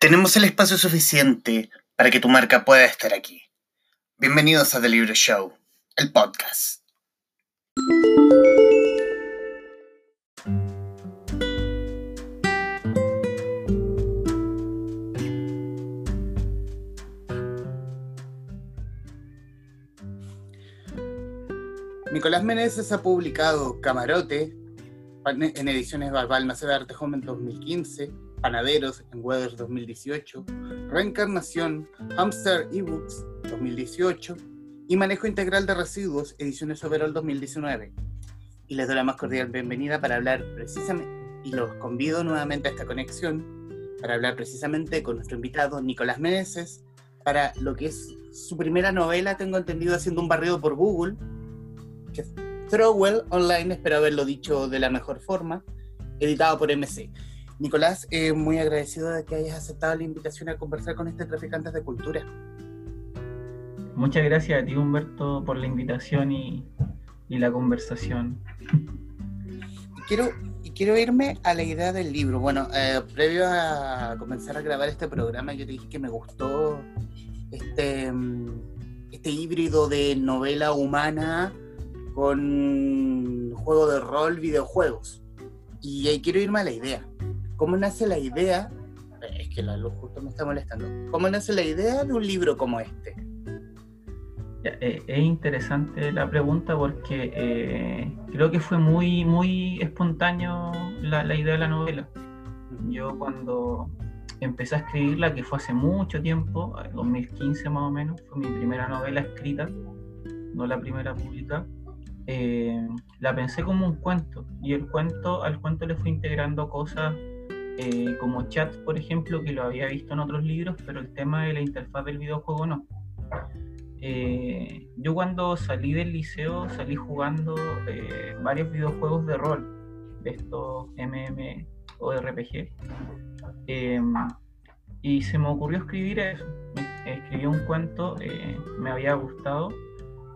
Tenemos el espacio suficiente para que tu marca pueda estar aquí. Bienvenidos a The Libro Show, el podcast. Nicolás Meneses ha publicado Camarote en ediciones Barbal de Arte Home en 2015, Panaderos en Weathers 2018, Reencarnación, Hamster eBooks 2018 y Manejo Integral de Residuos, ediciones Overall 2019. Y les doy la más cordial bienvenida para hablar precisamente, y los convido nuevamente a esta conexión, para hablar precisamente con nuestro invitado Nicolás Meneses, para lo que es su primera novela, tengo entendido, haciendo un barrido por Google, que es Throwwell Online, espero haberlo dicho de la mejor forma, editado por MC. Nicolás, eh, muy agradecido de que hayas aceptado la invitación a conversar con este Traficantes de Cultura. Muchas gracias a ti, Humberto, por la invitación y, la conversación. Quiero, quiero irme a la idea del libro. Bueno, eh, previo a comenzar a grabar este programa, yo te dije que me gustó este, este híbrido de novela humana con juego de rol, videojuegos. Y ahí quiero irme a la idea. ¿Cómo nace la idea? Es que la luz justo me está molestando. ¿Cómo nace la idea de un libro como este? Eh, es interesante la pregunta porque eh, creo que fue muy, muy espontáneo la, la, idea de la novela. Yo cuando empecé a escribirla, que fue hace mucho tiempo, 2015 más o menos, fue mi primera novela escrita, no la primera publicada. Eh, la pensé como un cuento y el cuento al cuento le fui integrando cosas eh, como chat, por ejemplo, que lo había visto en otros libros, pero el tema de la interfaz del videojuego no. Eh, yo cuando salí del liceo salí jugando varios videojuegos de rol, de estos MM o RPG, y se me ocurrió escribir eso. Escribí un cuento, me había gustado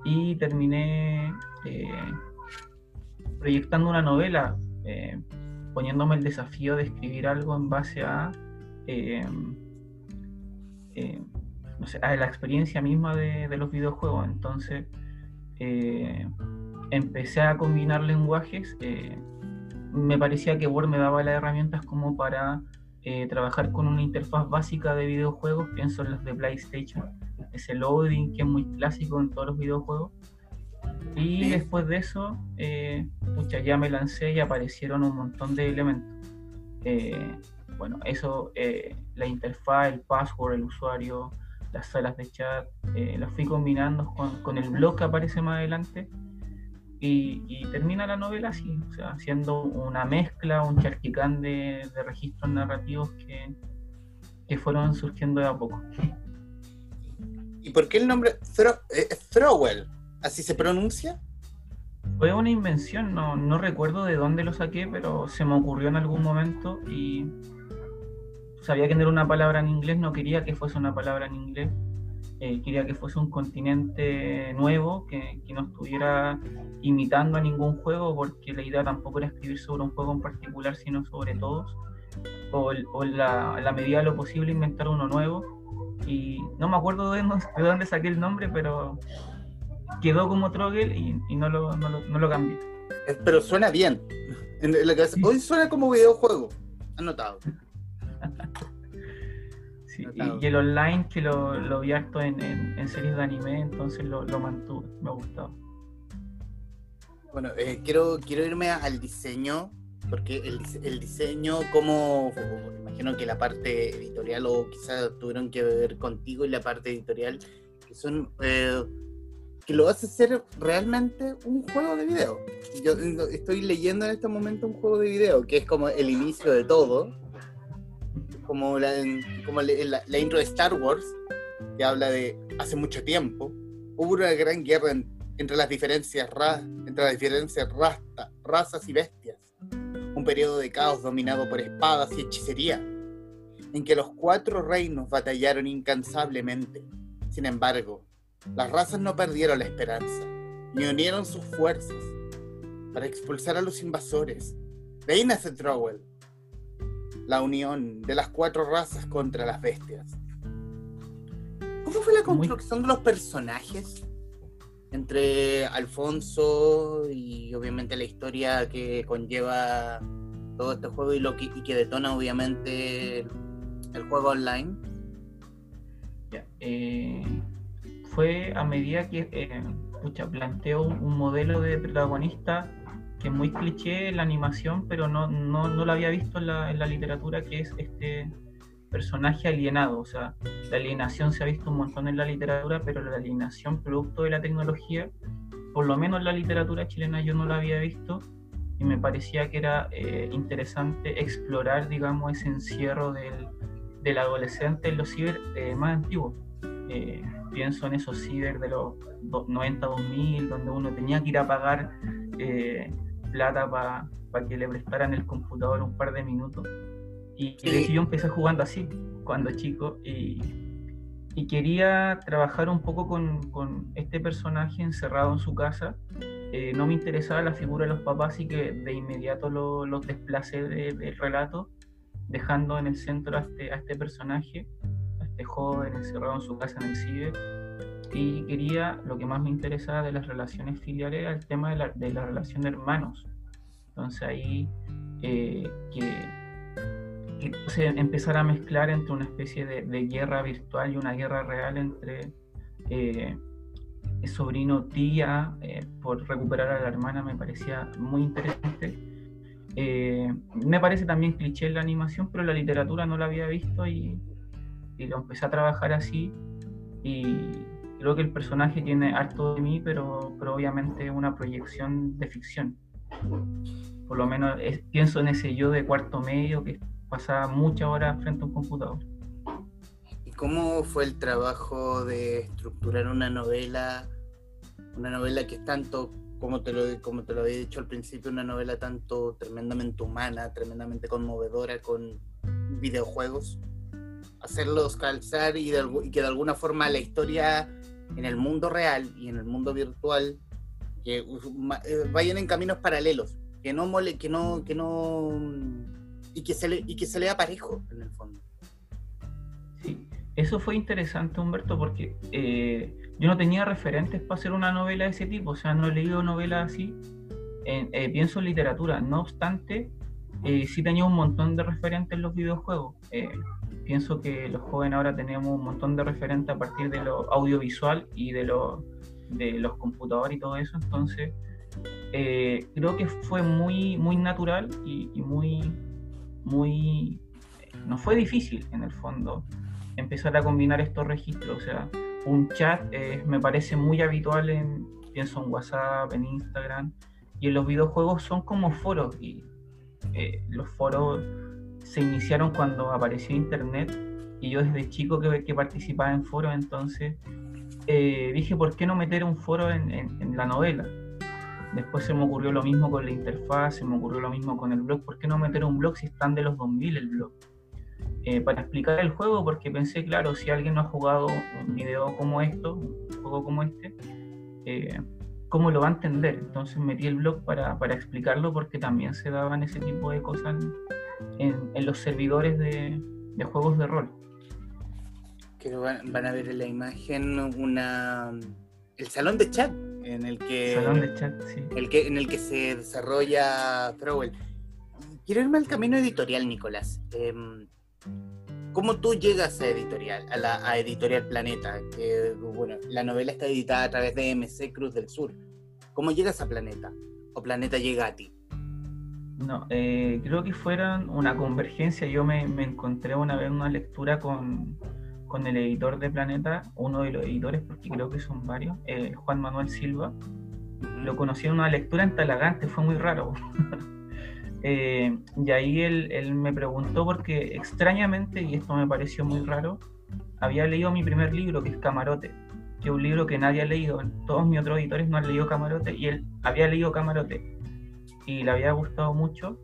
y terminé eh, proyectando una novela, eh, poniéndome el desafío de escribir algo en base a, eh, a la experiencia misma de, los videojuegos. Entonces empecé a combinar lenguajes. me parecía que Word me daba las herramientas como para trabajar con una interfaz básica de videojuegos. Pienso en los de PlayStation, ese loading que es muy clásico en todos los videojuegos y después de eso, eh, ya me lancé y aparecieron un montón de elementos. Eh, bueno, eso, eh, la interfaz, el password, el usuario, las salas de chat, eh, las fui combinando con, con, el blog que aparece más adelante y, termina la novela así, o sea, haciendo una mezcla, un charquicán de, de registros narrativos que, que, fueron surgiendo de a poco. ¿Y por qué el nombre Throwwell? ¿Así se pronuncia? Fue una invención, no, no recuerdo de dónde lo saqué, pero se me ocurrió en algún momento y sabía que no era una palabra en inglés, no quería que fuese una palabra en inglés, eh, quería que fuese un continente nuevo, que, que, no estuviera imitando a ningún juego, porque la idea tampoco era escribir sobre un juego en particular, sino sobre todos, o, o la, la medida de lo posible inventar uno nuevo. Y no me acuerdo de de dónde saqué el nombre, pero quedó como Trogel y, no, lo, no, lo, cambié. Pero suena bien. Hoy suena como videojuego. Anotado. sí, y, el online que lo, lo vi harto en, series de anime, entonces lo, mantuve, me ha gustado. Bueno, eh, quiero, quiero irme al diseño, porque el, el diseño, como imagino que la parte editorial o quizás tuvieron que ver contigo y la parte editorial, que son eh, que lo hace ser realmente un juego de video. Yo estoy leyendo en este momento un juego de video, que es como el inicio de todo, como la, como la, intro de Star Wars, que habla de hace mucho tiempo, hubo una gran guerra entre las diferencias, entre las diferencias razas y bestias, un periodo de caos dominado por espadas y hechicería, en que los cuatro reinos batallaron incansablemente. Sin embargo, las razas no perdieron la esperanza, ni unieron sus fuerzas para expulsar a los invasores. De ahí nace Trowell. la unión de las cuatro razas contra las bestias. ¿Cómo fue la construcción de los personajes? Entre Alfonso y obviamente la historia que conlleva todo este juego y lo que, y que detona obviamente el, juego online. Eh, fue a medida que eh, planteó un modelo de protagonista que es muy cliché en la animación, pero no, no, no lo había visto en la, literatura, que es este personaje alienado. O sea, la alienación se ha visto un montón en la literatura, pero la alienación producto de la tecnología, por lo menos en la literatura chilena yo no la había visto y me parecía que era eh, interesante explorar, digamos, ese encierro del, del adolescente en los ciber eh, más antiguos. Eh, pienso en esos ciber de los 90, 2000, donde uno tenía que ir a pagar plata para que le prestaran el computador un par de minutos. Y, y yo empecé jugando así cuando chico y, y quería trabajar un poco con, con, este personaje encerrado en su casa. Eh, no me interesaba la figura de los papás, y que de inmediato los lo desplacé del relato, dejando en el centro a este, a este personaje, a este joven encerrado en su casa en el ciber. Y quería, lo que más me interesaba de las relaciones filiales era el tema de la, de la relación de hermanos. Entonces ahí eh, que se empezar a mezclar entre una especie de, guerra virtual y una guerra real entre eh, sobrino, tía, eh, por recuperar a la hermana me parecía muy interesante. Eh, me parece también cliché la animación, pero la literatura no la había visto y, y, lo empecé a trabajar así. Y creo que el personaje tiene harto de mí, pero, pero obviamente una proyección de ficción. Por lo menos pienso en ese yo de cuarto medio que pasaba muchas horas frente a un computador. ¿Y cómo fue el trabajo de estructurar una novela? Una novela que es tanto, como te, lo, como te lo había dicho al principio, una novela tanto tremendamente humana, tremendamente conmovedora con videojuegos. Hacerlos calzar y, que de alguna forma la historia en el mundo real y en el mundo virtual eh, vayan en caminos paralelos, que no mole, que no, que no y que se le, y que se lea parejo en el fondo. Sí, eso fue interesante, Humberto, porque eh, yo no tenía referentes para hacer una novela de ese tipo, o sea, no he leído novelas así. Eh, pienso en literatura, no obstante, sí tenía un montón de referentes en los videojuegos. Pienso que los jóvenes ahora tenemos un montón de referentes a partir de lo audiovisual y de, lo, de los computadores y todo eso, entonces creo que fue muy, muy natural y muy muy, no fue difícil en el fondo empezar a combinar estos registros. O sea, un chat me parece muy habitual en, pienso en WhatsApp, en Instagram, y en los videojuegos son como foros, y eh, los foros se iniciaron cuando apareció Internet, y yo desde chico que, que participaba en foros, entonces eh, dije, ¿por qué no meter un foro en, la novela? Después se me ocurrió lo mismo con la interfaz, se me ocurrió lo mismo con el blog. ¿Por qué no meter un blog si están de los 2000 el blog? Eh, para explicar el juego, porque pensé, claro, si alguien no ha jugado un video como esto, un juego como este, eh, ¿cómo lo va a entender? Entonces metí el blog para, para, explicarlo porque también se daban ese tipo de cosas en, en los servidores de, de, juegos de rol. Que van, van a ver en la imagen una el salón de chat en el que, el que en el que se desarrolla Throwell. Quiero irme al camino editorial, Nicolás. Em, ¿Cómo tú llegas a editorial, a la Editorial Planeta? Que, bueno, la novela está editada a través de MC Cruz del Sur. ¿Cómo llegas a Planeta? ¿O Planeta llega a ti? No, eh, creo que fueron una convergencia. Yo me, me encontré una vez una lectura con, con el editor de Planeta, uno de los editores, porque creo que son varios, eh, Juan Manuel Silva. Lo conocí en una lectura en Talagante, fue muy raro. Eh, y ahí él, él, me preguntó porque extrañamente, y esto me pareció muy raro, había leído mi primer libro, que es Camarote, que es un libro que nadie ha leído. Todos mis otros editores no han leído Camarote y él había leído Camarote y le había gustado mucho.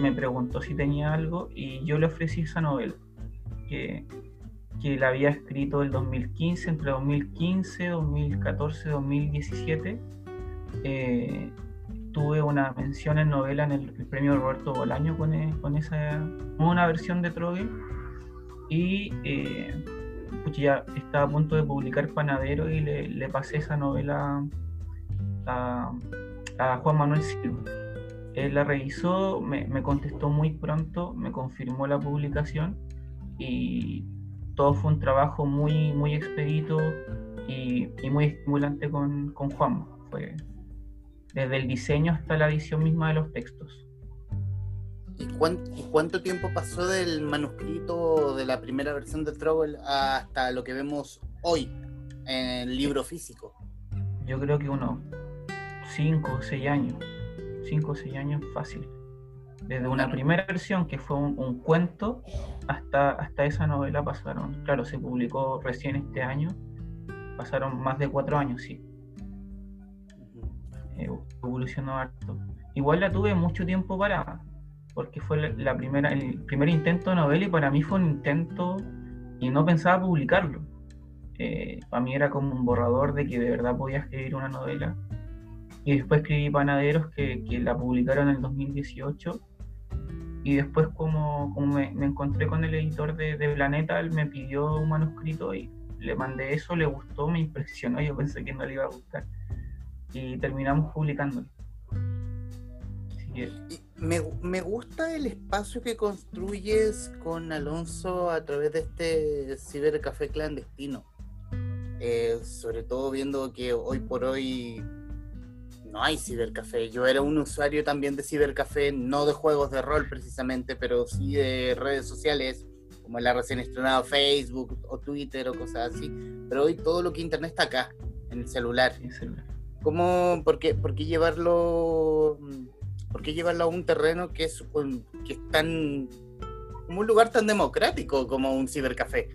Me preguntó si tenía algo y yo le ofrecí esa novela, que que la había escrito el 2015, entre 2015, 2014, 2017. obtuve una mención en novela en el, premio Roberto Bolaño con, e, con esa una versión de Trogue y eh, ya estaba a punto de publicar Panadero y le, pasé esa novela a, Juan Manuel Silva. Él la revisó, me, contestó muy pronto, me confirmó la publicación y todo fue un trabajo muy, muy expedito y, muy estimulante con, con Juan. Fue, desde el diseño hasta la edición misma de los textos. ¿Y cuánto, tiempo pasó del manuscrito de la primera versión de Trouble hasta lo que vemos hoy en el libro físico? Yo creo que unos 5 o 6 años. 5 o 6 años fácil. Desde una primera versión que fue un, cuento hasta, hasta esa novela pasaron, claro, se publicó recién este año, pasaron más de 4 años, sí. Eh, evolucionó harto. Igual la tuve mucho tiempo parada, porque fue la, primera, el primer intento de novela y para mí fue un intento y no pensaba publicarlo. Eh, para mí era como un borrador de que de verdad podía escribir una novela. Y después escribí Panaderos, que, que la publicaron en el 2018. Y después como, como me, encontré con el editor de, de, Planeta, él me pidió un manuscrito y le mandé eso, le gustó, me impresionó, yo pensé que no le iba a gustar y terminamos publicándolo. Me, me, gusta el espacio que construyes con Alonso a través de este cibercafé clandestino. Eh, sobre todo viendo que hoy por hoy no hay cibercafé. Yo era un usuario también de cibercafé, no de juegos de rol precisamente, pero sí de redes sociales, como la recién estrenada Facebook o Twitter o cosas así. Pero hoy todo lo que internet está acá, en el celular. En el celular. ¿Cómo, por qué, por qué llevarlo, por qué llevarlo a un terreno que es, que es tan, como un lugar tan democrático como un cibercafé?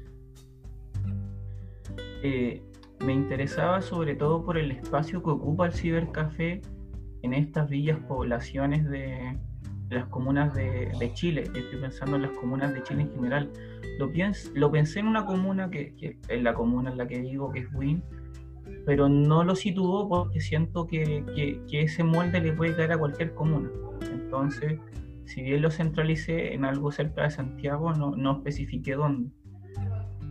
Eh, me interesaba sobre todo por el espacio que ocupa el cibercafé en estas villas poblaciones de, las comunas de, Chile. estoy pensando en las comunas de Chile en general. Lo, lo pensé en una comuna que, que la comuna en la que vivo, que es Win, pero no lo situó porque siento que, que, ese molde le puede caer a cualquier comuna. Entonces, si bien lo centralicé en algo cerca de Santiago, no, no especifiqué dónde.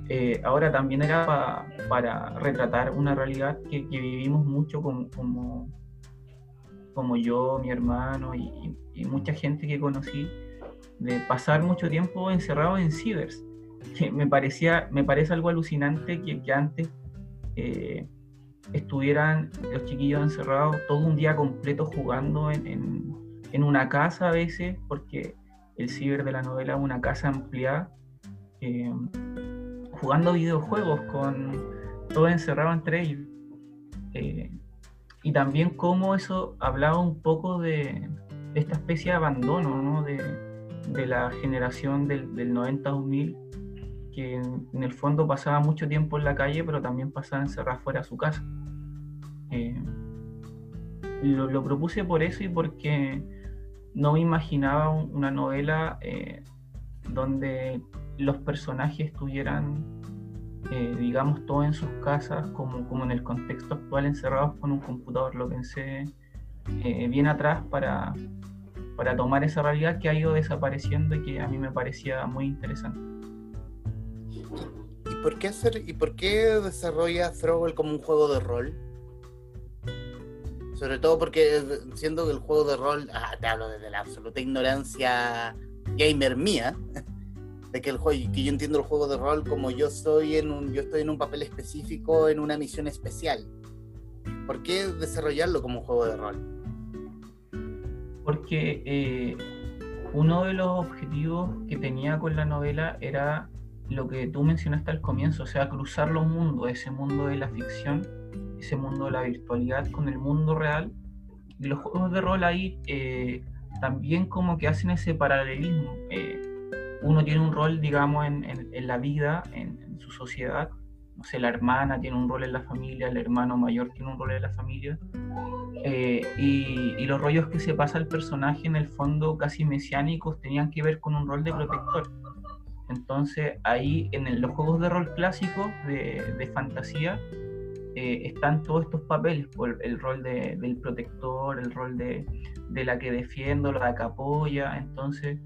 Eh, ahora también era para retratar una realidad que, que vivimos mucho como, yo, mi hermano y, mucha gente que conocí, de pasar mucho tiempo encerrado en cibers, me, parecía, me parece algo alucinante que, que antes... Eh, estuvieran los chiquillos encerrados todo un día completo jugando en, en, una casa a veces, porque el ciber de la novela es una casa ampliada, eh, jugando videojuegos con todo encerrado entre ellos. Eh, y también cómo eso hablaba un poco de, esta especie de abandono ¿no? de, la generación del, del 90-2000 que en, el fondo pasaba mucho tiempo en la calle, pero también pasaba encerrado fuera de su casa. Eh, lo, propuse por eso y porque no me imaginaba una novela eh, donde los personajes estuvieran, eh, digamos, todos en sus casas, como, como en el contexto actual, encerrados con un computador. Lo pensé bien atrás para, para tomar esa realidad que ha ido desapareciendo y que a mí me parecía muy interesante. ¿Y por qué hacer y por qué desarrolla Throwell como un juego de rol? Sobre todo porque siendo que el juego de rol, ah, te hablo desde la absoluta ignorancia gamer mía, que el juego, que yo entiendo el juego de rol como yo estoy en un, yo estoy en un papel específico en una misión especial. ¿Por qué desarrollarlo como juego de rol? Porque eh, uno de los objetivos que tenía con la novela era lo que tú mencionaste al comienzo, o sea, cruzar los mundos, ese mundo de la ficción, ese mundo de la virtualidad con el mundo real. Y los juegos de rol ahí eh, también como que hacen ese paralelismo. Eh, uno tiene un rol, digamos, en, en, la vida, en, su sociedad. No sé, la hermana tiene un rol en la familia, el hermano mayor tiene un rol en la familia. Eh, y, los rollos que se pasa al personaje en el fondo casi mesiánicos tenían que ver con un rol de protector entonces ahí en los juegos de rol clásicos de, fantasía, eh, están todos estos papeles, por el rol de, del protector, el rol de, de, la que defiendo, la que apoya, entonces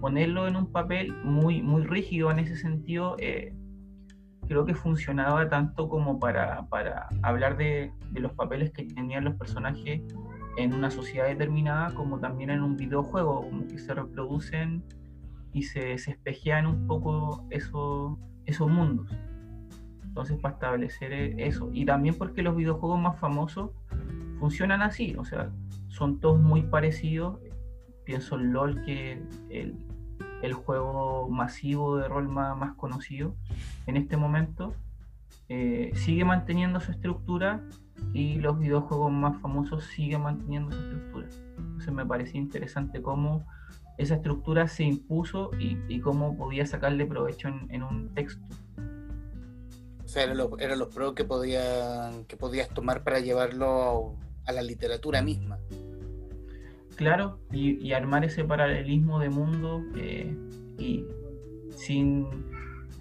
ponerlo en un papel muy, muy rígido en ese sentido, eh, creo que funcionaba tanto como para, para hablar de, de, los papeles que tenían los personajes en una sociedad determinada, como también en un videojuego, como que se reproducen y se, se espejean un poco eso, esos mundos. Entonces, para establecer e, eso. Y también porque los videojuegos más famosos funcionan así, o sea, son todos muy parecidos. Pienso en LOL, que el, el juego masivo de rol más, conocido en este momento, eh, sigue manteniendo su estructura y los videojuegos más famosos siguen manteniendo su estructura. Entonces me parecía interesante cómo esa estructura se impuso y, y cómo podía sacarle provecho en, en un texto. O sea, eran los, eran los pros que, podían, que podías tomar para llevarlo a la literatura misma. Claro, y, armar ese paralelismo de mundo eh, y sin,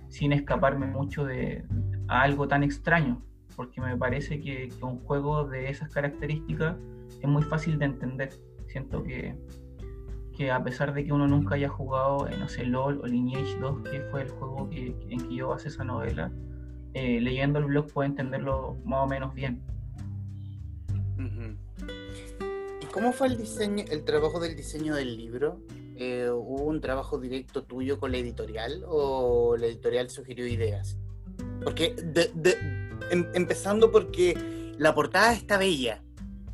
sin escaparme mucho de a algo tan extraño, porque me parece que, un juego de esas características es muy fácil de entender. Siento que, que a pesar de que uno nunca haya jugado, en no sé, LOL o Lineage 2, que fue el juego que, en que yo basé esa novela, eh, leyendo el blog puede entenderlo más o menos bien. Uh. ¿Y cómo fue el diseño, el trabajo del diseño del libro? Eh, ¿Hubo un trabajo directo tuyo con la editorial o la editorial sugirió ideas? Porque de, de, em, empezando porque la portada está bella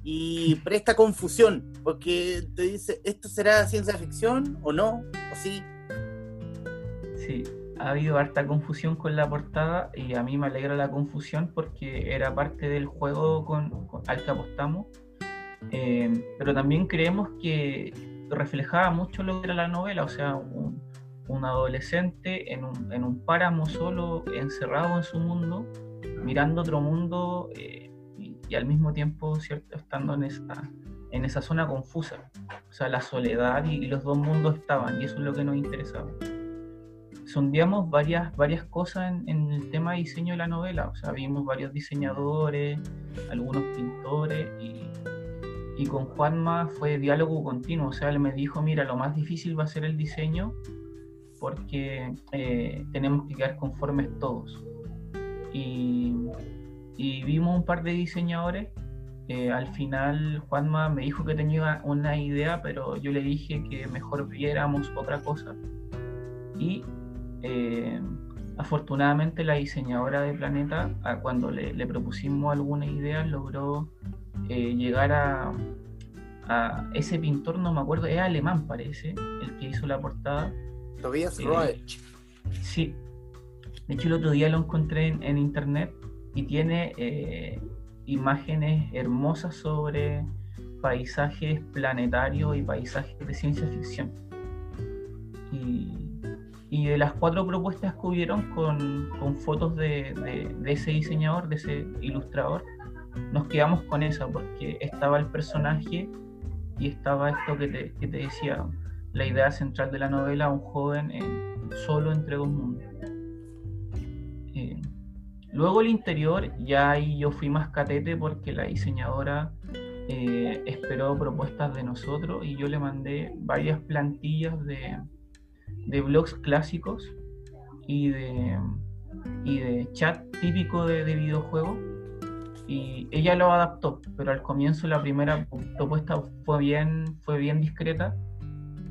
y presta confusión, porque te dice, ¿esto será ciencia ficción o no? ¿O sí? Sí, ha habido harta confusión con la portada y a mí me alegra la confusión porque era parte del juego con, con al que apostamos. Eh, pero también creemos que reflejaba mucho lo que era la novela, o sea, un, un adolescente en un, en un, páramo solo, encerrado en su mundo, mirando otro mundo eh, y, y, al mismo tiempo, ¿cierto?, estando en esa, en esa zona confusa. O sea, la soledad y, y los dos mundos estaban, y eso es lo que nos interesaba sondeamos varias, varias cosas en, en, el tema de diseño de la novela. O sea, vimos varios diseñadores, algunos pintores y, y con Juanma fue diálogo continuo. O sea, él me dijo, mira, lo más difícil va a ser el diseño porque eh, tenemos que quedar conformes todos. Y, y vimos un par de diseñadores. Eh, al final Juanma me dijo que tenía una idea, pero yo le dije que mejor viéramos otra cosa. Y eh, afortunadamente la diseñadora de Planeta, cuando le, le, propusimos alguna idea, logró eh, llegar a, a, ese pintor, no me acuerdo, es alemán parece, el que hizo la portada. Tobias eh, Sí. De hecho el otro día lo encontré en, en internet y tiene eh, imágenes hermosas sobre paisajes planetarios y paisajes de ciencia ficción. Y y de las cuatro propuestas que hubieron con, con fotos de, de, de, ese diseñador, de ese ilustrador, nos quedamos con esa porque estaba el personaje y estaba esto que te, que te decía, la idea central de la novela, un joven en, solo entre dos mundos. Eh, luego el interior, ya ahí yo fui más catete porque la diseñadora eh, esperó propuestas de nosotros y yo le mandé varias plantillas de de blogs clásicos y de, y de chat típico de, de videojuegos y ella lo adaptó, pero al comienzo la primera propuesta fue bien, fue bien discreta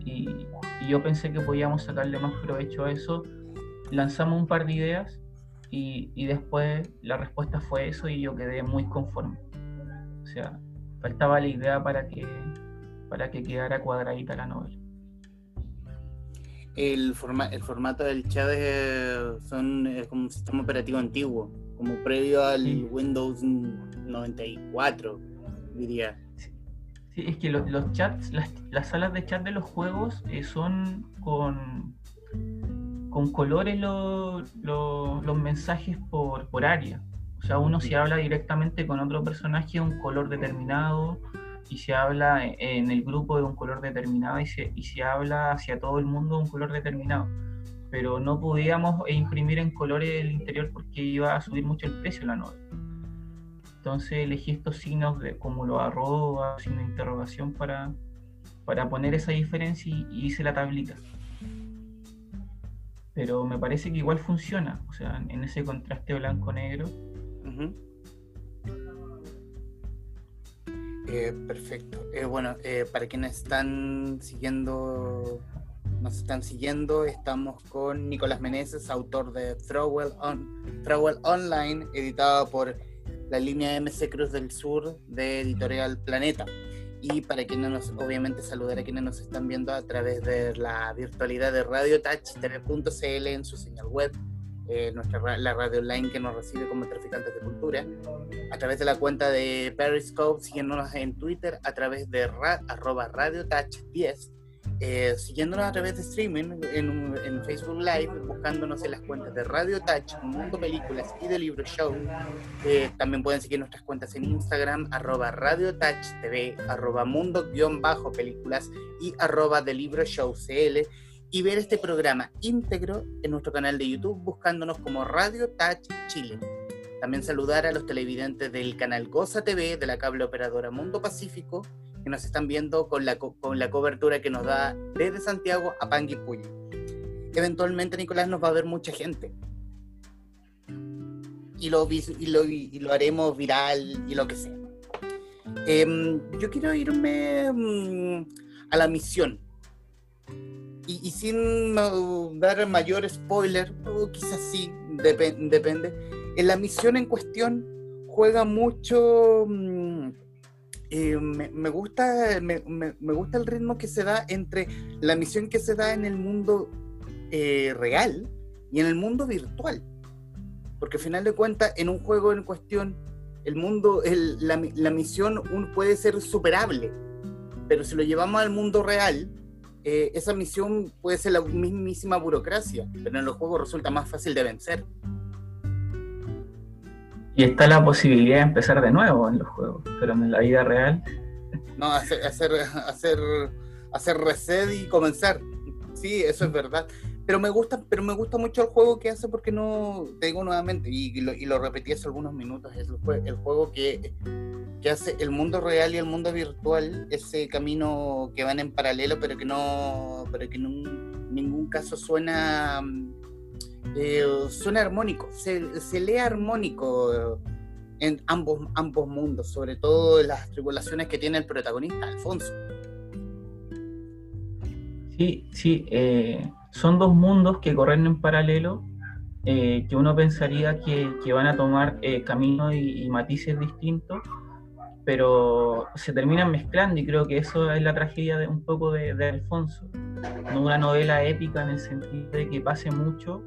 y, y, yo pensé que podíamos sacarle más provecho a eso. Lanzamos un par de ideas y, y, después la respuesta fue eso y yo quedé muy conforme. O sea, faltaba la idea para que, para que quedara cuadradita la novela el, forma, el formato del chat es, son, es como un sistema operativo antiguo, como previo al sí. Windows 94, diría. Sí, sí es que los, los chats, las, las, salas de chat de los juegos eh, son con, con colores lo, lo, los mensajes por, por área. O sea, uno si habla directamente con otro personaje, un color determinado, y se habla en el grupo de un color determinado y se, y se habla hacia todo el mundo de un color determinado. Pero no podíamos imprimir en colores el interior porque iba a subir mucho el precio la novela. Entonces elegí estos signos de, como los arroba, signo de interrogación para, para poner esa diferencia y, hice la tablita. Pero me parece que igual funciona, o sea, en ese contraste blanco-negro. Eh, perfecto. Eh, bueno, eh, para quienes están siguiendo, nos están siguiendo, estamos con Nicolás Meneses, autor de Throwell, On, Throwell Online, editado por la línea MC Cruz del Sur de Editorial Planeta. Y para quienes nos, obviamente saludar a quienes nos están viendo a través de la virtualidad de Radio Touch TV.cl en su señal web eh, nuestra, la radio online que nos recibe como traficantes de cultura, a través de la cuenta de Periscope, siguiéndonos en Twitter, a travez de ra, arroba Radio Touch 10, eh, siguiéndonos a través de streaming en, Facebook Live, buscándonos en las cuentas de Radio Touch, Mundo Películas y de Libro Show. Eh, también pueden seguir nuestras cuentas en Instagram, arroba Radio Touch TV, arroba Mundo-Películas y arroba de Libro Show CL y ver este programa íntegro en nuestro canal de YouTube buscándonos como Radio Touch Chile. También saludar a los televidentes del canal Goza TV de la cable operadora Mundo Pacífico que nos están viendo con la, con la cobertura que nos da desde Santiago a Panguipulli. Eventualmente, Nicolás, nos va a ver mucha gente. Y lo, y lo, y lo haremos viral y lo que sea. Em, yo quiero irme mm, a la misión y, sin dar mayor spoiler, o quizás sí, depende, en la misión en cuestión juega mucho... Mm, eh, me, gusta, me, gusta el ritmo que se da entre la misión que se da en el mundo eh, real y en el mundo virtual. Porque al final de cuentas, en un juego en cuestión, el mundo, la, misión puede ser superable. Pero si lo llevamos al mundo real, eh, esa misión puede ser la mismísima burocracia, pero en los juegos resulta más fácil de vencer. Y está la posibilidad de empezar de nuevo en los juegos, pero en la vida real. No, hacer, hacer, hacer, hacer reset y comenzar. Sí, eso es verdad. Pero me gusta, pero me gusta mucho el juego que hace porque no, te digo nuevamente, y, lo, y lo repetí hace algunos minutos, es el, el juego que que hace el mundo real y el mundo virtual, ese camino que van en paralelo, pero que no, pero que en ningún caso suena, eh, suena armónico, se, lee armónico en ambos, ambos mundos, sobre todo las tribulaciones que tiene el protagonista, Alfonso. Sí, sí, eh, son dos mundos que corren en paralelo, eh, que uno pensaría que, que van a tomar caminos y, matices distintos, pero se terminan mezclando y creo que eso es la tragedia de un poco de, Alfonso. Una novela épica en el sentido de que pase mucho,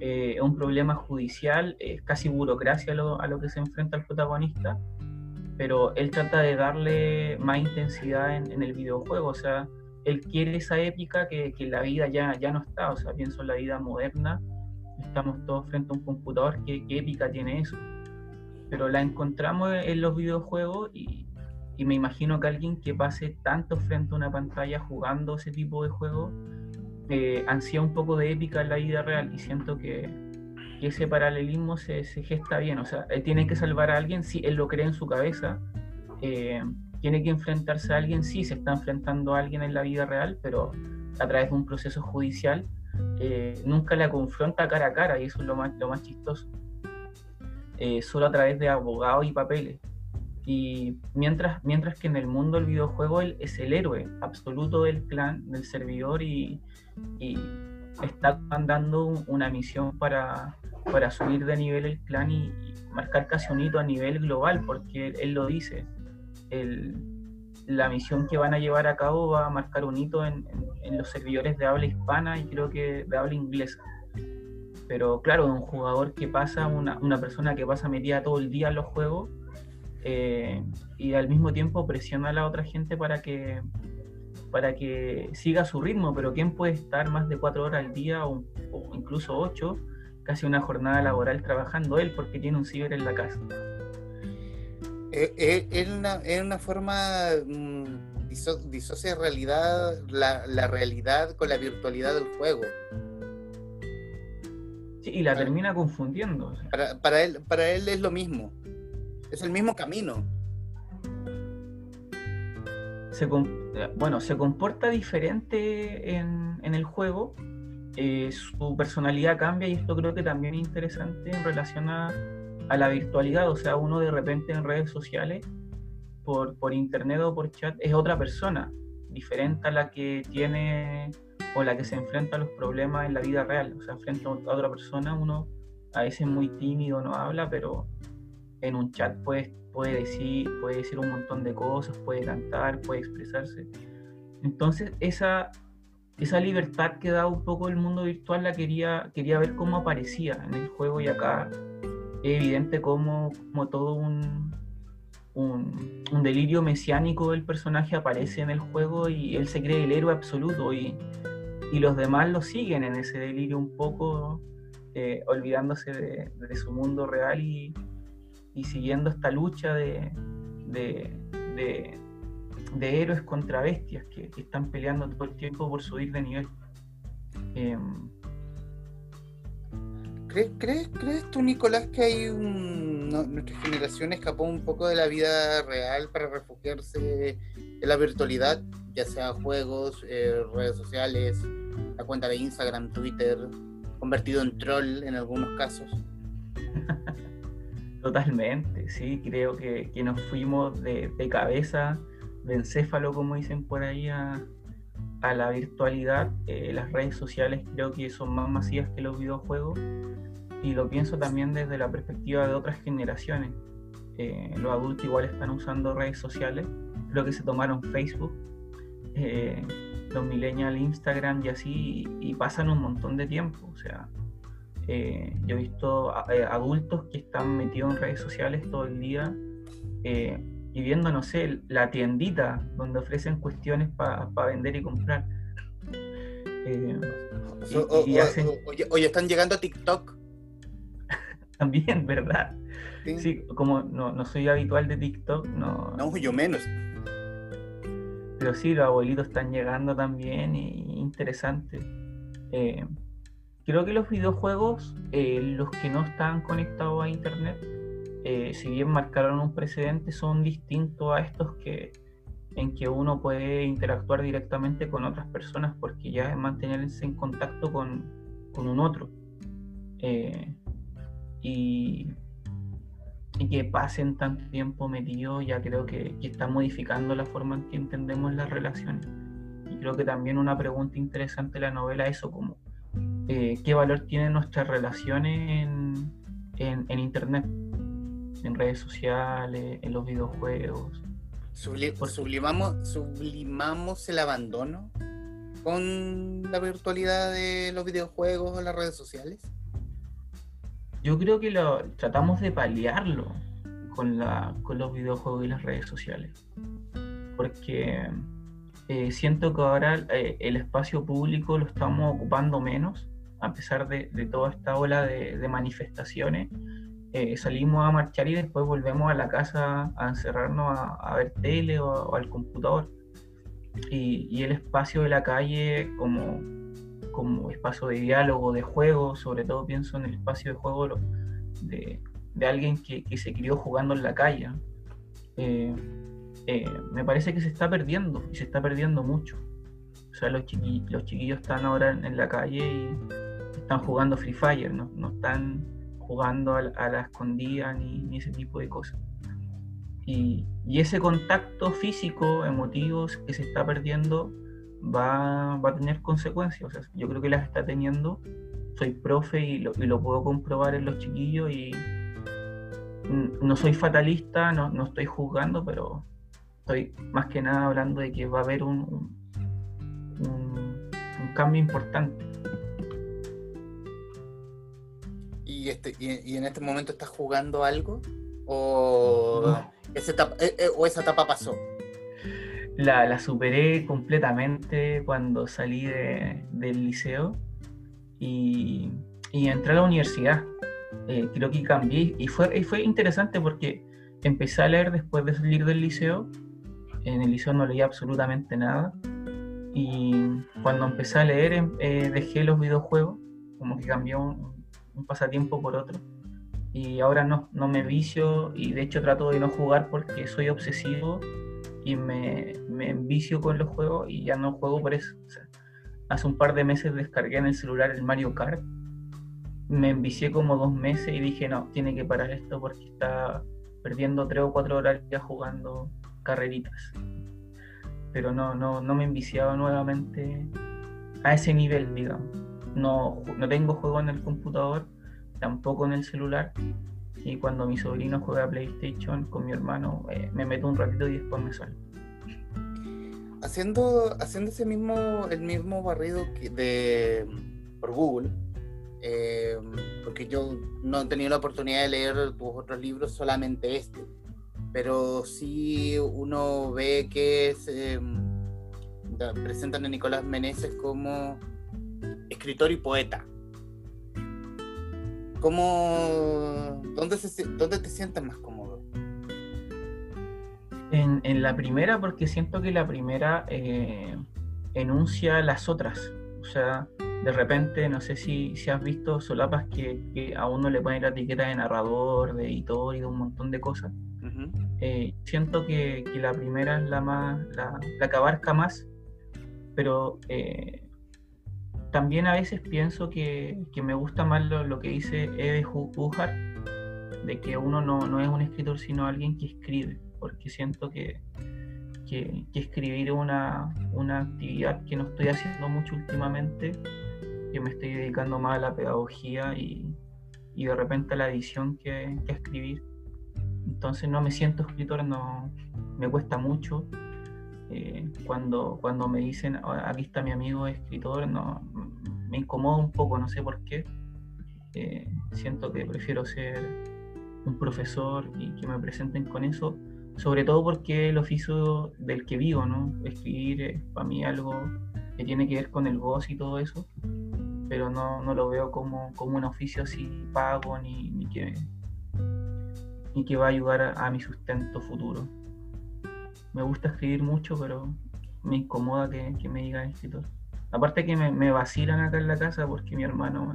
eh, un problema judicial, es casi burocracia a lo que se enfrenta el protagonista, pero él trata de darle más intensidad en, el videojuego, o sea, él quiere esa épica que, que la vida ya, ya no está, o sea, pienso en la vida moderna, estamos todos frente a un computador, ¿qué, qué épica tiene eso? pero la encontramos en los videojuegos y, me imagino que alguien que pase tanto frente a una pantalla jugando ese tipo de juegos eh, ansía un poco de épica en la vida real y siento que, ese paralelismo se, gesta bien, o sea, él tiene que salvar a alguien, si él lo cree en su cabeza, eh, tiene que enfrentarse a alguien, sí, se está enfrentando a alguien en la vida real, pero a través de un proceso judicial, eh, nunca la confronta cara a cara y eso es lo más, lo más chistoso. Eh, solo a través de abogados y papeles. Y mientras, mientras que en el mundo del videojuego él es el héroe absoluto del clan, del servidor y, está mandando una misión para, para, subir de nivel el clan y, marcar casi un hito a nivel global, porque él, lo dice. la misión que van a llevar a cabo va a marcar un hito en, en los servidores de habla hispana y creo que de habla inglesa. Pero claro, un jugador que pasa, una, una persona que pasa metida todo el día en los juegos eh, y al mismo tiempo presiona a la otra gente para que, para que siga su ritmo. Pero ¿quién puede estar más de cuatro horas al día o, incluso ocho, casi una jornada laboral trabajando él porque tiene un ciber en la casa? Eh, eh, es una, una, forma mm, disocia realidad, la, la realidad con la virtualidad del juego y la termina confundiendo. Para, él, para él es lo mismo. Es el mismo camino. Se, bueno, se comporta diferente en, en el juego, eh, su personalidad cambia y esto creo que también es interesante en relación a, a, la virtualidad, o sea, uno de repente en redes sociales, por, por internet o por chat, es otra persona, diferente a la que tiene o la que se enfrenta a los problemas en la vida real, o sea, frente a otra persona uno a veces muy tímido, no habla, pero en un chat puede, puede, decir, puede decir un montón de cosas, puede cantar, puede expresarse. Entonces, esa, esa libertad que da un poco el mundo virtual la quería, quería ver cómo aparecía en el juego y acá es evidente como, como todo un, un, un, delirio mesiánico del personaje aparece en el juego y él se cree el héroe absoluto y, y los demás lo siguen en ese delirio un poco eh, olvidándose de, de, su mundo real y, y siguiendo esta lucha de, de, de, héroes contra bestias que, que, están peleando todo el tiempo por subir de nivel. Eh, ¿Crees, crees, ¿Crees tú, Nicolás, que hay un, no, nuestra generación escapó un poco de la vida real para refugiarse en la virtualidad, ya sea juegos, eh, redes sociales, la cuenta de Instagram, Twitter, convertido en troll en algunos casos? Totalmente, sí, creo que, que nos fuimos de, cabeza, de encéfalo, como dicen por ahí, a, a la virtualidad. Eh, las redes sociales creo que son más masivas que los videojuegos y lo pienso también desde la perspectiva de otras generaciones. Eh, los adultos igual están usando redes sociales, creo que se tomaron Facebook, eh, los millennials Instagram y así, y, y pasan un montón de tiempo, o sea, eh, yo he visto eh, adultos que están metidos en redes sociales todo el día eh, y viendo, no sé, la tiendita donde ofrecen cuestiones para pa vender y comprar. Y, o, y hacen... o, ya están llegando a TikTok. También, ¿verdad? Sí, sí como no, no, soy habitual de TikTok, no. No, yo menos. Pero sí, los abuelitos están llegando también y interesante. Eh, creo que los videojuegos, eh, los que no están conectados a internet, eh, si bien marcaron un precedente, son distintos a estos que en que uno puede interactuar directamente con otras personas porque ya es mantenerse en contacto con, con un otro. Eh, y, y, que pasen tanto tiempo metido ya creo que, que está modificando la forma en que entendemos las relaciones. Y creo que también una pregunta interesante de la novela es eso, como eh, qué valor tienen nuestras relaciones en, en, en, Internet, en redes sociales, en los videojuegos. Subli sublimamos, sublimamos el abandono con la virtualidad de los videojuegos o las redes sociales. Yo creo que lo tratamos de paliarlo con, la, con los videojuegos y las redes sociales. Porque eh, siento que ahora eh, el espacio público lo estamos ocupando menos a pesar de, de toda esta ola de, de manifestaciones, eh, salimos a marchar y después volvemos a la casa a encerrarnos a, a ver tele o, o, al computador. Y, y, el espacio de la calle como, como espacio de diálogo, de juego, sobre todo pienso en el espacio de juego de, de alguien que, que, se crió jugando en la calle. Eh, eh, me parece que se está perdiendo y se está perdiendo mucho. O sea, los, chiqui, los chiquillos están ahora en, la calle y están jugando Free Fire, no, no están jugando a, a la escondida ni, ni, ese tipo de cosas. Y, y, ese contacto físico, emotivo que se está perdiendo va, va, a tener consecuencias. O sea, yo creo que las está teniendo. Soy profe y lo, y lo puedo comprobar en los chiquillos y no soy fatalista, no, no, estoy juzgando, pero estoy más que nada hablando de que va a haber un, un, un cambio importante. y, este, y, y, en este momento estás jugando algo? ¿O, no. esa, etapa, eh, eh, o esa etapa pasó? La, la, superé completamente cuando salí de, del liceo y, y, entré a la universidad. Eh, creo que cambié y fue, y fue interesante porque empecé a leer después de salir del liceo. En el liceo no leía absolutamente nada. Y cuando empecé a leer, eh, dejé los videojuegos, como que cambió un, pasatiempo por otro. y ahora no, no me vicio y de hecho trato de no jugar porque soy obsesivo y me, me envicio con los juegos y ya no juego por eso. hace un par de meses descargué en el celular el Mario Kart, me envicié como dos meses y dije no, tiene que parar esto porque está perdiendo tres o cuatro horas ya jugando carreritas. Pero no, no, no me enviciaba nuevamente a ese nivel, digamos. No, no tengo juego en el computador tampoco en el celular. Y cuando mi sobrino juega PlayStation con mi hermano, eh, me meto un ratito y después me salgo. Haciendo, haciendo ese mismo, el mismo barrido de, por Google, eh, porque yo no he tenido la oportunidad de leer tus otros libros, solamente este. Pero sí uno ve que se presentan a Nicolás Meneses como escritor y poeta. ¿Cómo, dónde, ¿Dónde te sientes más cómodo? En, en, la primera, porque siento que la primera eh, enuncia las otras. O sea, de repente, no sé si, si has visto solapas que, a uno le ponen la etiqueta de narrador, de editor y de un montón de cosas. Eh, siento que, que, la primera es la más, la, la que abarca más, pero eh, también a veces pienso que, me gusta más lo, que dice Eve Hujar, de que uno no, es un escritor, sino alguien que escribe, porque siento que, que, escribir es una, actividad que no estoy haciendo mucho últimamente, que me estoy dedicando más a la pedagogía y, de repente a la edición que, a escribir. Entonces no me siento escritor, no me cuesta mucho. Eh, cuando, cuando me dicen, ah, aquí está mi amigo escritor, no, me incomoda un poco, no sé por qué. Eh, siento que prefiero ser un profesor y que me presenten con eso, sobre todo porque el oficio del que vivo, ¿no? Escribir es para mí algo que tiene que ver con el voz y todo eso, pero no, no lo veo como, como, un oficio así pago ni, ni, que, ni que va a ayudar a, a mi sustento futuro me gusta escribir mucho, pero me incomoda que, me digan escritor. Aparte que me, vacilan acá en la casa porque mi hermano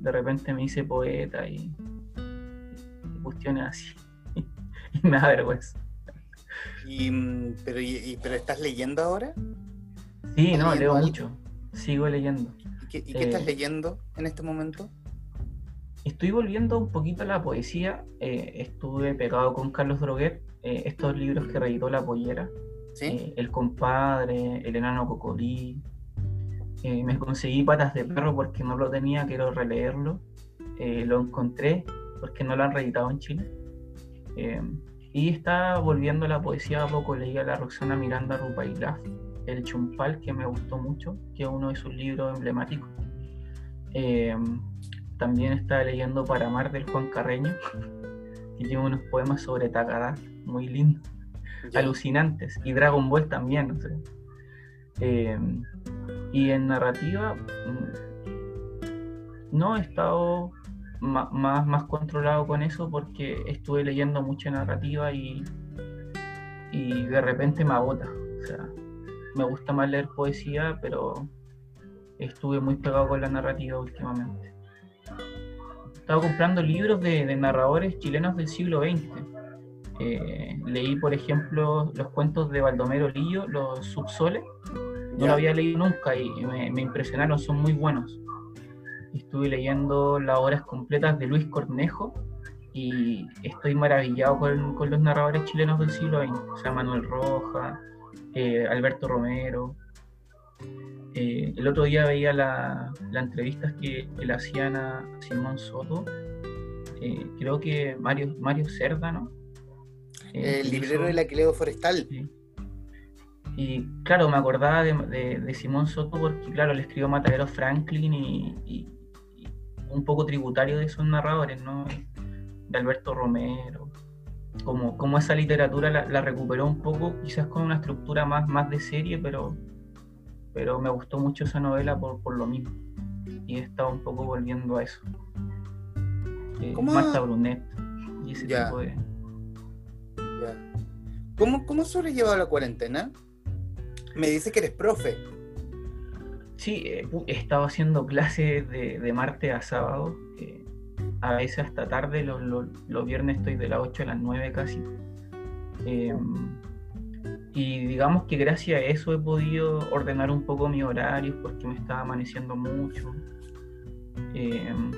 de repente me dice poeta y, cuestiones así. y me da vergüenza. ¿Y, pero, pero estás leyendo ahora? Sí, no, leo mucho. Sigo leyendo. ¿Y qué, estás eh, leyendo en este momento? Estoy volviendo un poquito a la poesía. Eh, estuve pegado con Carlos Droguet eh, estos libros que reeditó La Pollera. Eh, el compadre, El enano Cocolí. Eh, me conseguí Patas de Perro porque no lo tenía, quiero releerlo. lo encontré porque no lo han reeditado en Chile. y está volviendo a la poesía a poco. Leí a la Roxana Miranda Rupailaf, El Chumpal, que me gustó mucho, que es uno de sus libros emblemáticos. también está leyendo Para Amar del Juan Carreño, que tiene unos poemas sobre Takada muy lindos, alucinantes, y Dragon Ball también. Em, y en narrativa, mm, no he estado más, más controlado con eso porque estuve leyendo mucha narrativa y, y de repente me agota. O sea, me gusta más leer poesía, pero estuve muy pegado con la narrativa últimamente. Estaba comprando libros de, de narradores chilenos del siglo XX eh, leí, por ejemplo, los cuentos de Baldomero Lillo, los subsoles. No lo había leído nunca y me, impresionaron, son muy buenos. Estuve leyendo las obras completas de Luis Cornejo y estoy maravillado con, los narradores chilenos del siglo XX. O sea, Manuel Roja, eh, Alberto Romero. Eh, el otro día veía las entrevistas que, le hacían a Simón Soto. creo que Mario, Mario Cerda, ¿no? el librero de la Cleo Forestal. Y claro, me acordaba de, Simón Soto porque, claro, le escribió Matadero Franklin y, un poco tributario de esos narradores, ¿no? De Alberto Romero. Como, como esa literatura la, recuperó un poco, quizás con una estructura más, más de serie, pero, pero me gustó mucho esa novela por, lo mismo. Y he estado un poco volviendo a eso. Eh, Marta Brunet y ese tipo de ¿Cómo, ¿Cómo sobrellevado la cuarentena? Me dice que eres profe. Sí, eh, he estado haciendo clases de, martes a sábado. A veces hasta tarde, los, viernes estoy de las 8 a las 9 casi. Em, y digamos que gracias a eso he podido ordenar un poco mi horario porque me estaba amaneciendo mucho. Em,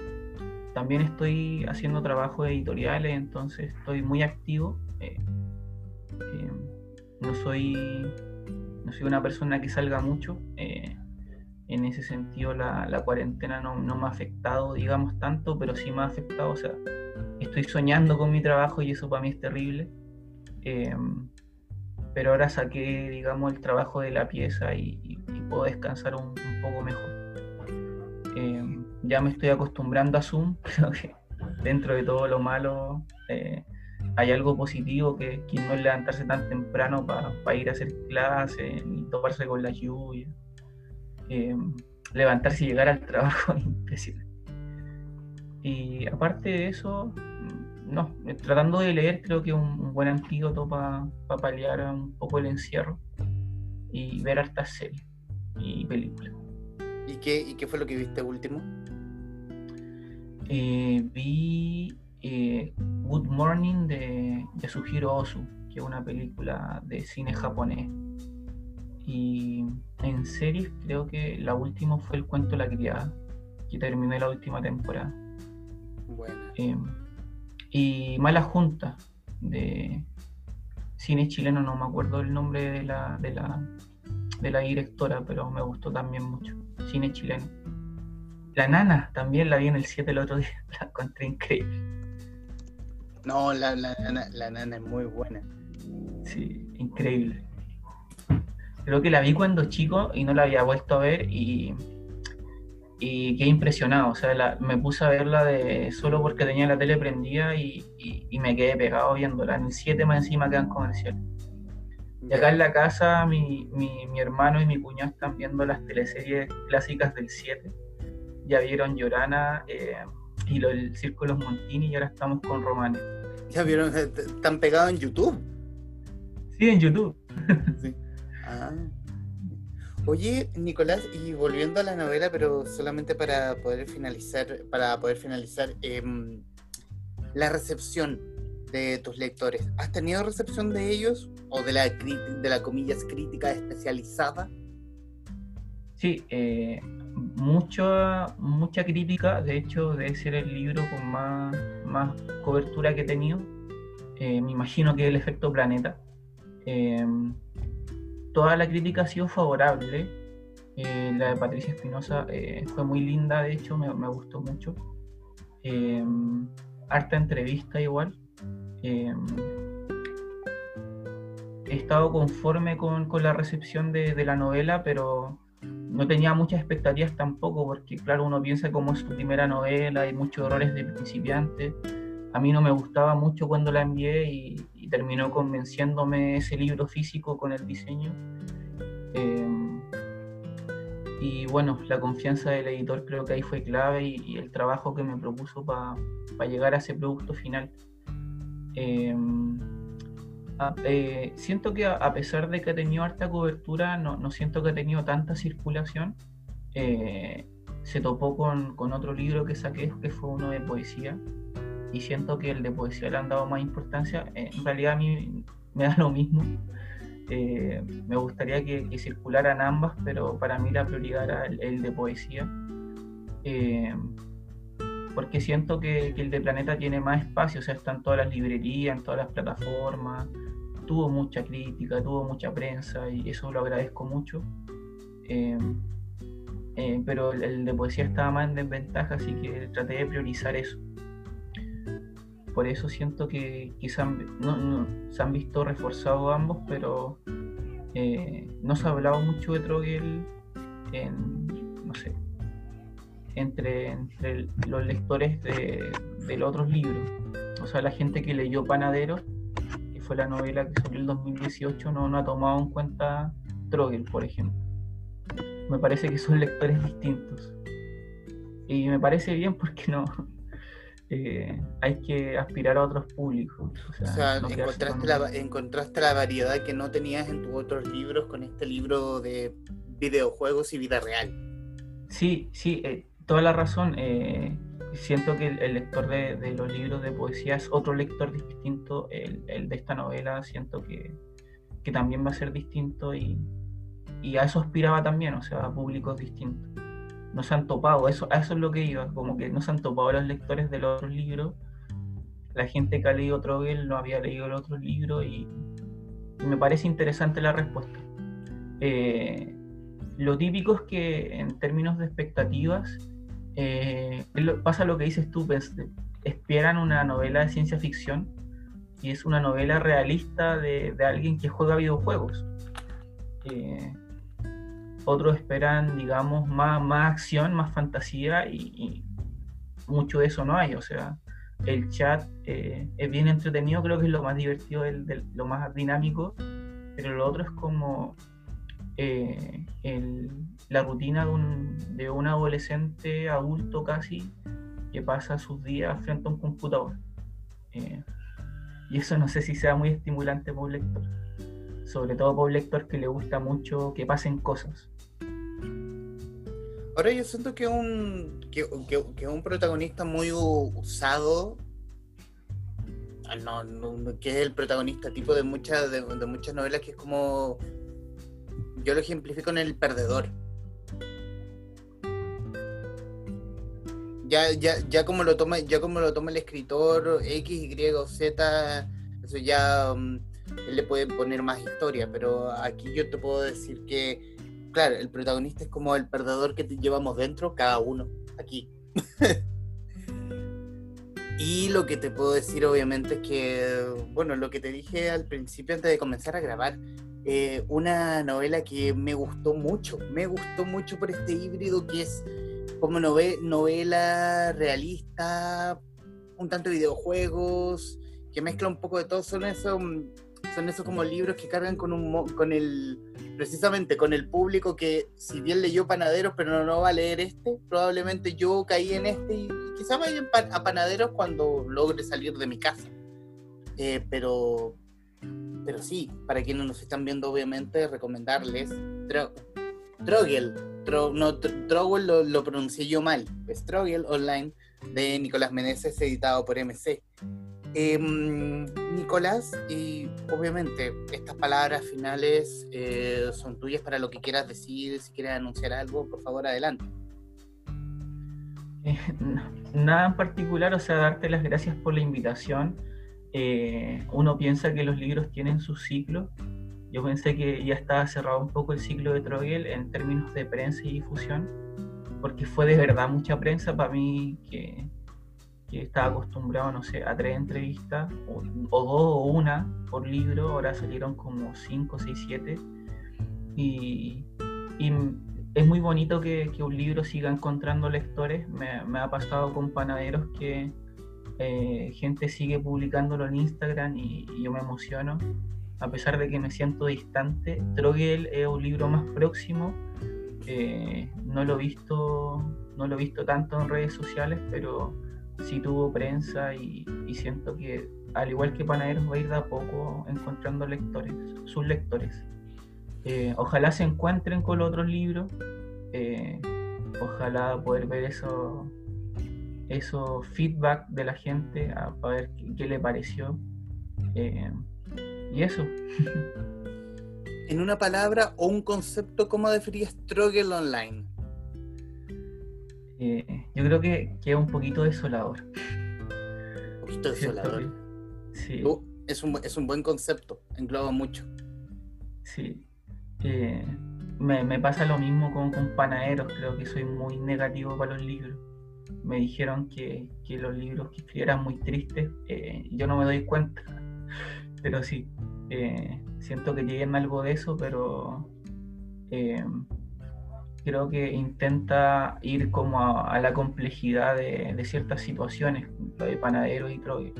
también estoy haciendo trabajos editoriales, entonces estoy muy activo. Eh, no soy no soy una persona que salga mucho. Eh, en ese sentido la, cuarentena no, me ha afectado, digamos, tanto, pero sí me ha afectado. O sea, estoy soñando con mi trabajo y eso para mí es terrible. Em, pero ahora saqué, digamos, el trabajo de la pieza y, puedo descansar un, poco mejor. Em, ya me estoy acostumbrando a Zoom, creo que dentro de todo lo malo eh, hay algo positivo que, que, no es levantarse tan temprano para ir a hacer clases ni toparse con la lluvia. Em, levantarse y llegar al trabajo impresionante. Y aparte de eso, no, tratando de leer creo que un, un buen antídoto para paliar un poco el encierro y ver hartas series y películas. ¿Y qué, ¿Y qué fue lo que viste último? Eh, vi eh, Good Morning de Yasuhiro Ozu, que es una película de cine japonés. Y en series creo que la última fue El cuento de la criada, que terminé la última temporada. Bueno. Eh, y Mala Junta, de cine chileno, no me acuerdo el nombre de la, de la, de la directora, pero me gustó también mucho. Cine chileno. La nana, también la vi en el 7 el otro día, la encontré increíble. No, la, la, la, nana es muy buena. Sí, increíble. Creo que la vi cuando chico y no la había vuelto a ver y y qué impresionado. O sea, me puse a verla de solo porque tenía la tele prendida y, me quedé pegado viéndola. En el 7 más encima quedan comerciales. Y acá en la casa mi, hermano y mi cuñado están viendo las teleseries clásicas del 7. Ya vieron Llorana eh, y lo, el Círculo Montini y ahora estamos con Romane. ¿Ya vieron? Eh, ¿Están pegados en YouTube? Sí, en YouTube. sí. Oye, Nicolás, y volviendo a la novela, pero solamente para poder finalizar, para poder finalizar, em, la recepción de tus lectores. ¿Has tenido recepción de ellos o de la de la comillas crítica especializada? Sí, eh, mucha, mucha crítica. De hecho, debe ser el libro con más, más cobertura que he tenido. Eh, me imagino que el efecto planeta. Toda la crítica ha sido favorable. Eh, la de Patricia Espinosa eh, fue muy linda, de hecho, me, gustó mucho. Eh, harta entrevista igual. he estado conforme con, la recepción de, la novela, pero no tenía muchas expectativas tampoco, porque claro, uno piensa como es su primera novela, hay muchos errores de principiante. A mí no me gustaba mucho cuando la envié y, terminó convenciéndome ese libro físico con el diseño. Em, y bueno, la confianza del editor creo que ahí fue clave y, el trabajo que me propuso para llegar a ese producto final. Em, eh, siento que a, pesar de que ha tenido harta cobertura, no, no siento que ha tenido tanta circulación. Eh, se topó con, con, otro libro que saqué, que fue uno de poesía, y siento que el de poesía le han dado más importancia. Eh, en realidad a mí me da lo mismo. Eh, me gustaría que, circularan ambas, pero para mí la prioridad era el, de poesía. Eh, porque siento que, el de Planeta tiene más espacio, o sea, está en todas las librerías, en todas las plataformas, tuvo mucha crítica, tuvo mucha prensa y eso lo agradezco mucho. pero el, el de poesía estaba más en desventaja, así que traté de priorizar eso por eso siento que quizás se han visto reforzados ambos, pero eh, no se ha hablado mucho de Trogel en, no sé, entre, los lectores de, los otros libros. O sea, la gente que leyó Panadero, que fue la novela que salió en el 2018, no, no ha tomado en cuenta Trogel, por ejemplo. Me parece que son lectores distintos. Y me parece bien porque no, eh, hay que aspirar a otros públicos. O sea, encontraste, la, encontraste la variedad que no tenías en tus otros libros con este libro de videojuegos y vida real. Sí, sí, eh, toda la razón. Eh, siento que el, lector de, los libros de poesía es otro lector distinto, el, de esta novela siento que, también va a ser distinto y, a eso aspiraba también, o sea, a públicos distintos. No se han topado, eso, a eso es lo que iba, como que no se han topado los lectores de los otros libros. La gente que ha leído Trogel no había leído el otro libro y, me parece interesante la respuesta. Eh, lo típico es que en términos de expectativas, eh, pasa lo que dices tú, esperan una novela de ciencia ficción y es una novela realista de, alguien que juega videojuegos. Eh, otros esperan, digamos, más, más acción, más fantasía y, mucho de eso no hay. O sea, el chat eh, es bien entretenido, creo que es lo más divertido, lo más dinámico, pero lo otro es como eh, la rutina de un, de un, adolescente adulto casi que pasa sus días frente a un computador. Eh, y eso no sé si sea muy estimulante para un lector. Sobre todo para un que le gusta mucho que pasen cosas. Ahora yo siento que un, que, que, un protagonista muy usado ah, no, que es el protagonista tipo de muchas de, muchas novelas que es como yo lo ejemplifico en el perdedor. Ya, ya, ya como lo toma, ya como lo toma el escritor X, Y Z, eso ya mm, le puede poner más historia, pero aquí yo te puedo decir que, claro, el protagonista es como el perdedor que llevamos dentro, cada uno, aquí. y lo que te puedo decir, obviamente, es que, bueno, lo que te dije al principio antes de comenzar a grabar, eh, una novela que me gustó mucho, me gustó mucho por este híbrido que es como novela realista, un tanto de videojuegos, que mezcla un poco de todo, son esos, son esos como libros que cargan con un con el precisamente con el público que si bien leyó Panaderos pero no, va a leer este, probablemente yo caí en este y, quizá vaya a Panaderos cuando logre salir de mi casa. Eh, pero pero sí, para quienes nos están viendo, obviamente, recomendarles Trogel, no, Trogel lo, lo, pronuncié yo mal, es Trogel Online de Nicolás Meneses, editado por MC. Em, Nicolás, y obviamente estas palabras finales eh, son tuyas para lo que quieras decir, si quieres anunciar algo, por favor, adelante. Eh, nada en particular, o sea, darte las gracias por la invitación eh, uno piensa que los libros tienen su ciclo. Yo pensé que ya estaba cerrado un poco el ciclo de Trogel en términos de prensa y difusión, porque fue de verdad mucha prensa para mí que, estaba acostumbrado, no sé, a tres entrevistas, o, dos o una por libro, ahora salieron como cinco, seis, siete. Y, es muy bonito que, un libro siga encontrando lectores. me ha pasado con panaderos que eh, gente sigue publicándolo en Instagram y, yo me emociono. A pesar de que me siento distante, Trogel es un libro más próximo. Eh, no lo he visto, no lo he visto tanto en redes sociales, pero sí tuvo prensa y, siento que al igual que Panaderos va a ir de a poco encontrando lectores, sus lectores. Eh, ojalá se encuentren con los otros libros. ojalá poder ver eso eso feedback de la gente a, ver qué, le pareció. Eh, y eso. en una palabra o un concepto, ¿cómo definirías Struggle Online? Eh, yo creo que, que, es un poquito desolador. Un poquito desolador. Sí. Uh, es, un, es un buen concepto, engloba mucho. Sí. Eh, me, me, pasa lo mismo con, con panaderos, creo que soy muy negativo para los libros me dijeron que, los libros que escribí eran muy tristes. Eh, yo no me doy cuenta, pero sí, eh, siento que llegué en algo de eso, pero creo que intenta ir como a, la complejidad de, ciertas situaciones, de Panadero y Troy.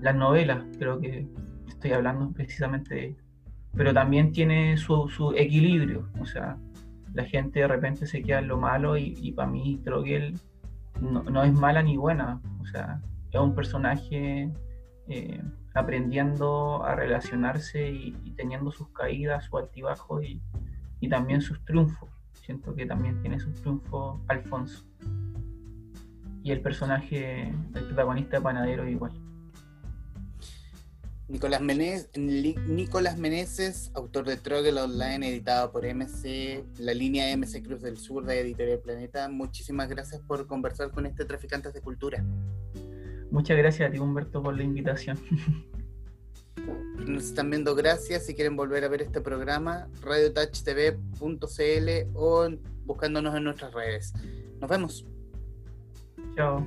Las novelas, creo que estoy hablando precisamente de pero también tiene su, su equilibrio, o sea, la gente de repente se queda en lo malo y, para mí Trogel no, es mala ni buena, o sea, es un personaje eh, aprendiendo a relacionarse y, teniendo sus caídas, sus altibajos y, también sus triunfos. Siento que también tiene sus triunfos Alfonso. y el personaje, el protagonista panadero igual. Nicolás, Menez, Nicolás Meneses, autor de Trogel Online, editado por MC, la línea MC Cruz del Sur de Editorial Planeta. Muchísimas gracias por conversar con este Traficantes de Cultura. Muchas gracias a ti, Humberto, por la invitación. nos están viendo, gracias. Si quieren volver a ver este programa, radiotouchtv.cl o buscándonos en nuestras redes. Nos vemos. Chao.